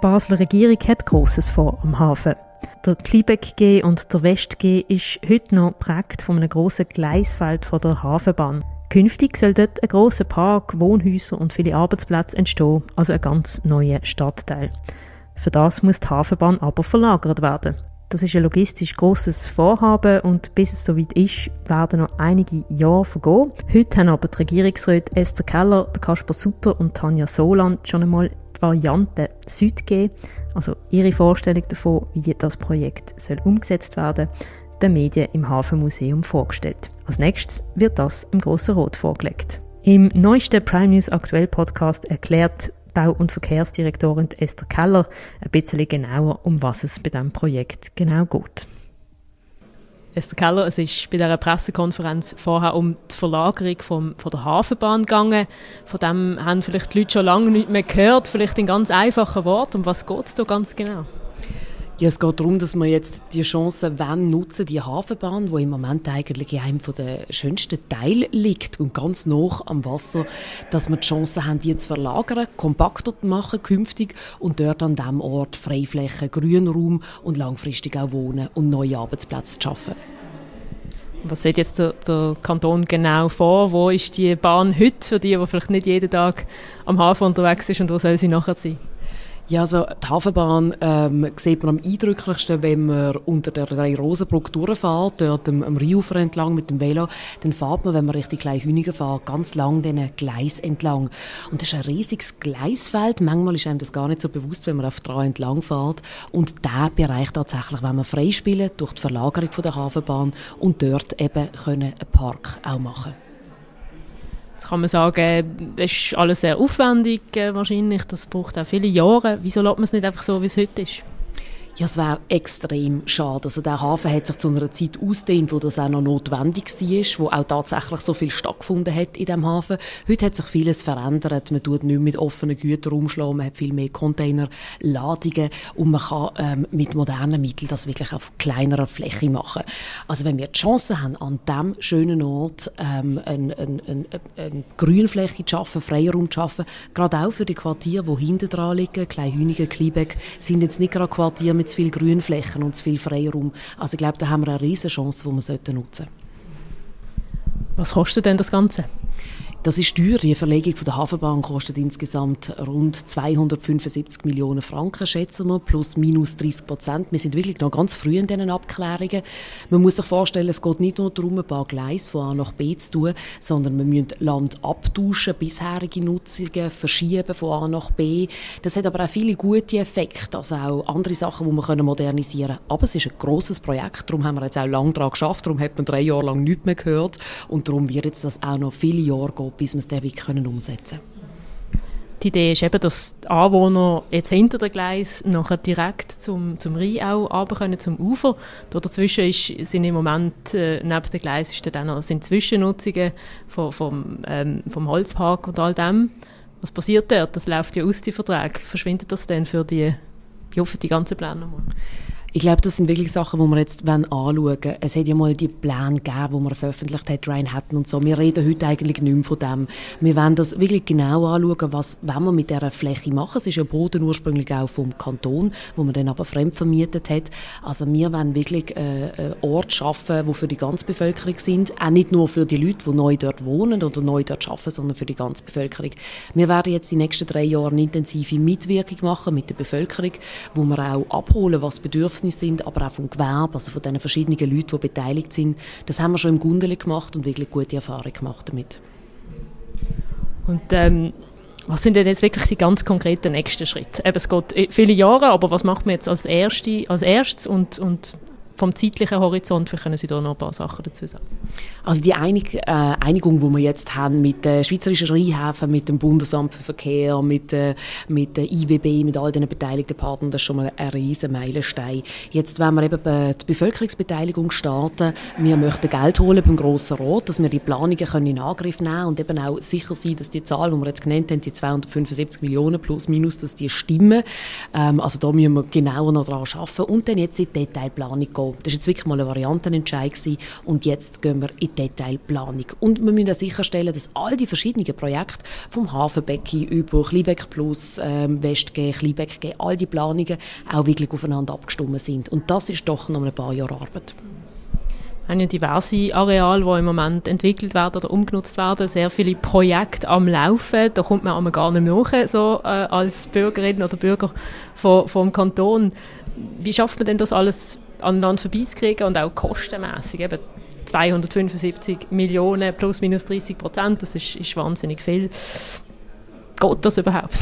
Basler Regierung hat Grosses vor am Hafen. Der Kliebeck G und der West G ist heute noch prägt von einem grossen Gleisfeld von der Hafenbahn. Künftig soll dort ein grosser Park, Wohnhäuser und viele Arbeitsplätze entstehen, also ein ganz neuer Stadtteil. Für das muss die Hafenbahn aber verlagert werden. Das ist ein logistisch großes Vorhaben und bis es soweit ist, werden noch einige Jahre vergehen. Heute haben aber die Regierungsräte Esther Keller, Kaspar Sutter und Tanja Soland schon einmal die Variante Süd gegeben, also ihre Vorstellung davon, wie das Projekt soll umgesetzt werden, den Medien im Hafenmuseum vorgestellt. Als nächstes wird das im Grossen Rot vorgelegt. Im neuesten Prime News Aktuell Podcast erklärt Bau- und Verkehrsdirektorin Esther Keller ein bisschen genauer, um was es bei diesem Projekt genau geht. Esther Keller, es ist bei dieser Pressekonferenz vorher um die Verlagerung vom, von der Hafenbahn gegangen. Von dem haben vielleicht die Leute schon lange nicht mehr gehört. Vielleicht in ganz einfachen Worten. Um was geht es da ganz genau? Ja, es geht darum, dass wir jetzt die Chance wenn nutzen, die Hafenbahn, wo im Moment eigentlich in einem der schönsten Teile liegt und ganz nah am Wasser, dass wir die Chance haben, die zu verlagern, kompakter zu machen künftig und dort an diesem Ort Freiflächen, Grünraum und langfristig auch wohnen und neue Arbeitsplätze zu schaffen. Was sieht jetzt der, der, Kanton genau vor? Wo ist die Bahn heute für die, die vielleicht nicht jeden Tag am Hafen unterwegs ist und wo soll sie nachher sein? Ja, also die Hafenbahn ähm, sieht man am eindrücklichsten, wenn man unter der Drei-Rosenbrücke durchfährt, dort am, am Rheinufer entlang mit dem Velo. Dann fährt man, wenn man Richtung Kleinhünigen fährt, ganz lang diesen Gleis entlang. Und das ist ein riesiges Gleisfeld. Manchmal ist einem das gar nicht so bewusst, wenn man auf dran entlang fährt. Und der Bereich tatsächlich, wenn man freispielen durch die Verlagerung von der Hafenbahn und dort eben können einen Park auch machen Jetzt kann man sagen, das ist alles sehr aufwendig äh, wahrscheinlich, das braucht auch viele Jahre. Wieso lässt man es nicht einfach so, wie es heute ist? Ja, es wäre extrem schade. Also der Hafen hat sich zu einer Zeit ausgedehnt, wo das auch noch notwendig war, wo auch tatsächlich so viel stattgefunden hat in dem Hafen. Heute hat sich vieles verändert. Man tut nicht mit offenen Gütern umschlagen, man hat viel mehr Containerladungen und man kann ähm, mit modernen Mitteln das wirklich auf kleinerer Fläche machen. Also wenn wir die Chance haben, an diesem schönen Ort ähm, eine, eine, eine, eine Grünfläche zu schaffen, Freiraum zu schaffen, gerade auch für die Quartiere, die hinten dran liegen, Kleinhünigen, Kliebeck, sind jetzt nicht gerade Quartiere mit zu viele Grünflächen und zu viel Freiraum. Also ich glaube, da haben wir eine riesige Chance, die wir nutzen sollten. Was kostet denn das Ganze? Das ist teuer. Die Verlegung der Hafenbahn kostet insgesamt rund 275 Millionen Franken, schätzen wir, plus minus 30 Prozent. Wir sind wirklich noch ganz früh in diesen Abklärungen. Man muss sich vorstellen, es geht nicht nur darum, ein paar Gleise von A nach B zu tun, sondern wir müssen Land abtauschen, bisherige Nutzungen verschieben von A nach B. Das hat aber auch viele gute Effekte, also auch andere Sachen, die wir modernisieren können. Aber es ist ein grosses Projekt, darum haben wir jetzt auch lange daran geschafft, darum hat man drei Jahre lang nichts mehr gehört und darum wird jetzt das auch noch viele Jahre gehen bis wir es dann wirklich umsetzen können. Die Idee ist eben, dass die Anwohner jetzt hinter dem Gleis nachher direkt zum, zum Rhein auch runter können, zum Ufer. Da dazwischen ist, sind im Moment, äh, neben dem Gleis ist dann noch, sind Zwischennutzungen vom, vom, ähm, vom Holzpark und all dem. Was passiert dort? Das läuft ja aus, die Verträge. Verschwindet das denn für die, ja, für die ganze Pläne? Ich glaube, das sind wirklich Sachen, die wir jetzt anschauen wollen. Es hat ja mal die Pläne gegeben, die man veröffentlicht hat, Ryan Hatton und so. Wir reden heute eigentlich nicht mehr von dem. Wir wollen das wirklich genau anschauen, was wenn wir mit dieser Fläche machen. Es ist ja Boden ursprünglich auch vom Kanton, wo man dann aber fremd vermietet hat. Also wir wollen wirklich äh, einen Ort schaffen, wo für die ganze Bevölkerung sind. Auch nicht nur für die Leute, die neu dort wohnen oder neu dort arbeiten, sondern für die ganze Bevölkerung. Wir werden jetzt die nächsten drei Jahre eine intensive Mitwirkung machen mit der Bevölkerung, wo wir auch abholen, was Bedürfnisse Bedürfnisse sind, aber auch vom Gewerbe, also von den verschiedenen Leuten, die beteiligt sind. Das haben wir schon im Gundeli gemacht und wirklich gute Erfahrungen gemacht damit. Und ähm, was sind denn jetzt wirklich die ganz konkreten nächsten Schritte? Eben, es geht viele Jahre, aber was macht man jetzt als, erste, als erstes und, und vom zeitlichen Horizont, vielleicht können Sie da noch ein paar Sachen dazu sagen. Also die Einig, äh, Einigung, die wir jetzt haben mit der Schweizerischen Rheinhäfen, mit dem Bundesamt für Verkehr, mit, äh, mit der IWB, mit all den beteiligten Partnern, das ist schon mal ein riesen Meilenstein. Jetzt wollen wir eben die Bevölkerungsbeteiligung starten. Wir möchten Geld holen beim Grossen Rat, dass wir die Planungen können in Angriff nehmen und eben auch sicher sein, dass die Zahl, die wir jetzt genannt haben, die 275 Millionen plus minus, dass die stimmen. Ähm, also da müssen wir genauer noch dran arbeiten und dann jetzt in die Detailplanung gehen gekommen. Das war jetzt wirklich mal ein Variantenentscheid gewesen. und jetzt gehen wir in die Detailplanung. Und wir müssen auch sicherstellen, dass all die verschiedenen Projekte vom Hafenbecken über Kleinbeck Plus, ähm, Westg, Kleinbeck G, all die Planungen auch wirklich aufeinander abgestimmt sind. Und das ist doch noch ein paar Jahre Arbeit. Wir haben ja diverse Areale, die im Moment entwickelt werden oder umgenutzt werden, sehr viele Projekte am Laufen. Da kommt man aber gar nicht hoch, so äh, als Bürgerin oder Bürger vom, vom Kanton. Wie schafft man denn das alles aneinander vorbeizukriegen und auch kostenmässig? Eben 275 Millionen plus minus 30 Prozent, das ist, ist wahnsinnig viel. Geht das überhaupt?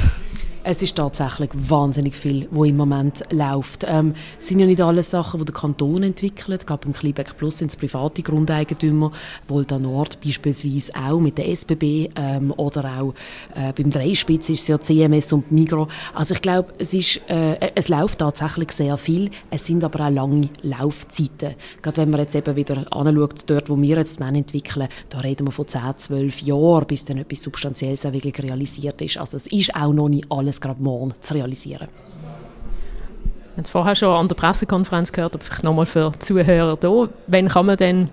Es ist tatsächlich wahnsinnig viel, wo im Moment läuft. Ähm, es sind ja nicht alles Sachen, die der Kanton entwickelt. Gerade beim Kleinbeck Plus sind es private Grundeigentümer, Volta Nord beispielsweise auch mit der SBB ähm, oder auch äh, beim Dreispitz ist es ja CMS und Migro. Also ich glaube, es ist, äh, es läuft tatsächlich sehr viel. Es sind aber auch lange Laufzeiten. Gerade wenn man jetzt eben wieder anschaut, dort, wo wir jetzt entwickeln, da reden wir von 10, 12 Jahren, bis dann etwas Substanzielles auch wirklich realisiert ist. Also es ist auch noch nicht alles es gerade morgen zu realisieren. Wir haben vorher schon an der Pressekonferenz gehört, aber vielleicht nochmal für Zuhörer hier. Wann kann man denn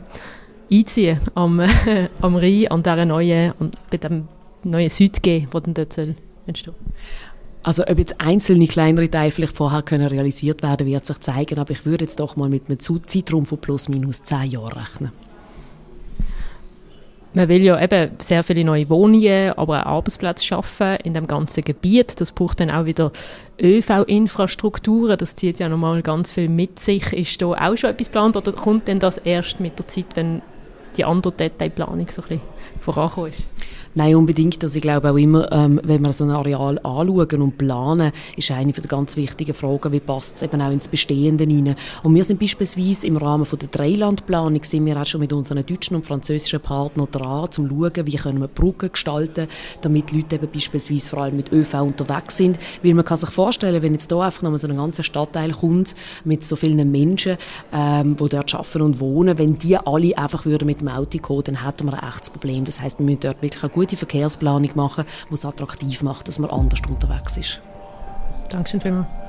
einziehen am, äh, am Rhein, an dieser neuen, an, bei dem neuen Südgeh, der dann dort soll entstehen also ob jetzt einzelne kleinere Teile vielleicht vorher können realisiert werden, wird sich zeigen, aber ich würde jetzt doch mal mit einem Zeitraum von plus minus zehn Jahren rechnen man will ja eben sehr viele neue Wohnungen, aber auch Arbeitsplätze schaffen in dem ganzen Gebiet. Das braucht dann auch wieder ÖV-Infrastrukturen. Das zieht ja nochmal ganz viel mit sich. Ist da auch schon etwas geplant oder kommt denn das erst mit der Zeit, wenn die andere Detailplanung so ein bisschen vorankommt? Nein, unbedingt. Also ich glaube auch immer, ähm, wenn wir so ein Areal anschauen und planen, ist eine von der ganz wichtigen Fragen, wie passt es eben auch ins Bestehende hinein. Und wir sind beispielsweise im Rahmen von der Dreilandplanung sind wir auch schon mit unseren deutschen und französischen Partnern dran, um zu schauen, wie können wir Brücken gestalten, damit Leute eben beispielsweise vor allem mit ÖV unterwegs sind. Weil man kann sich vorstellen, wenn jetzt hier einfach noch so ein ganzer Stadtteil kommt, mit so vielen Menschen, ähm, die dort arbeiten und wohnen, wenn die alle einfach würden mit dem Auto kommen, dann hätten wir ein echtes Problem. Das heißt, wir müssen dort wirklich eine gute gute Verkehrsplanung machen, die es attraktiv macht, dass man anders unterwegs ist. Dankeschön vielmals.